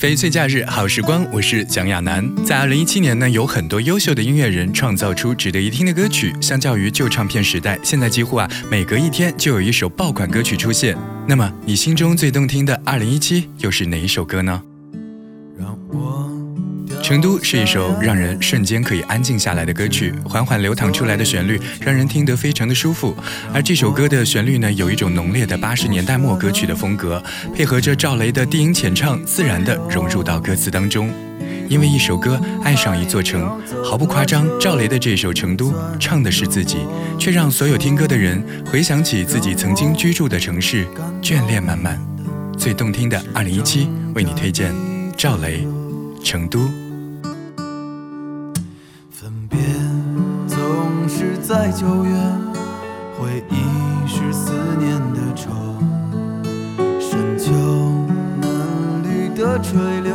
翡翠假日好时光，我是蒋亚楠。在二零一七年呢，有很多优秀的音乐人创造出值得一听的歌曲。相较于旧唱片时代，现在几乎啊每隔一天就有一首爆款歌曲出现。那么，你心中最动听的二零一七又是哪一首歌呢？成都是一首让人瞬间可以安静下来的歌曲，缓缓流淌出来的旋律让人听得非常的舒服。而这首歌的旋律呢，有一种浓烈的八十年代末歌曲的风格，配合着赵雷的低音浅唱，自然的融入到歌词当中。因为一首歌爱上一座城，毫不夸张，赵雷的这首《成都》唱的是自己，却让所有听歌的人回想起自己曾经居住的城市，眷恋满满。最动听的二零一七，为你推荐赵雷《成都》。在九月，回忆是思念的愁，深秋嫩绿的垂柳，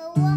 和我。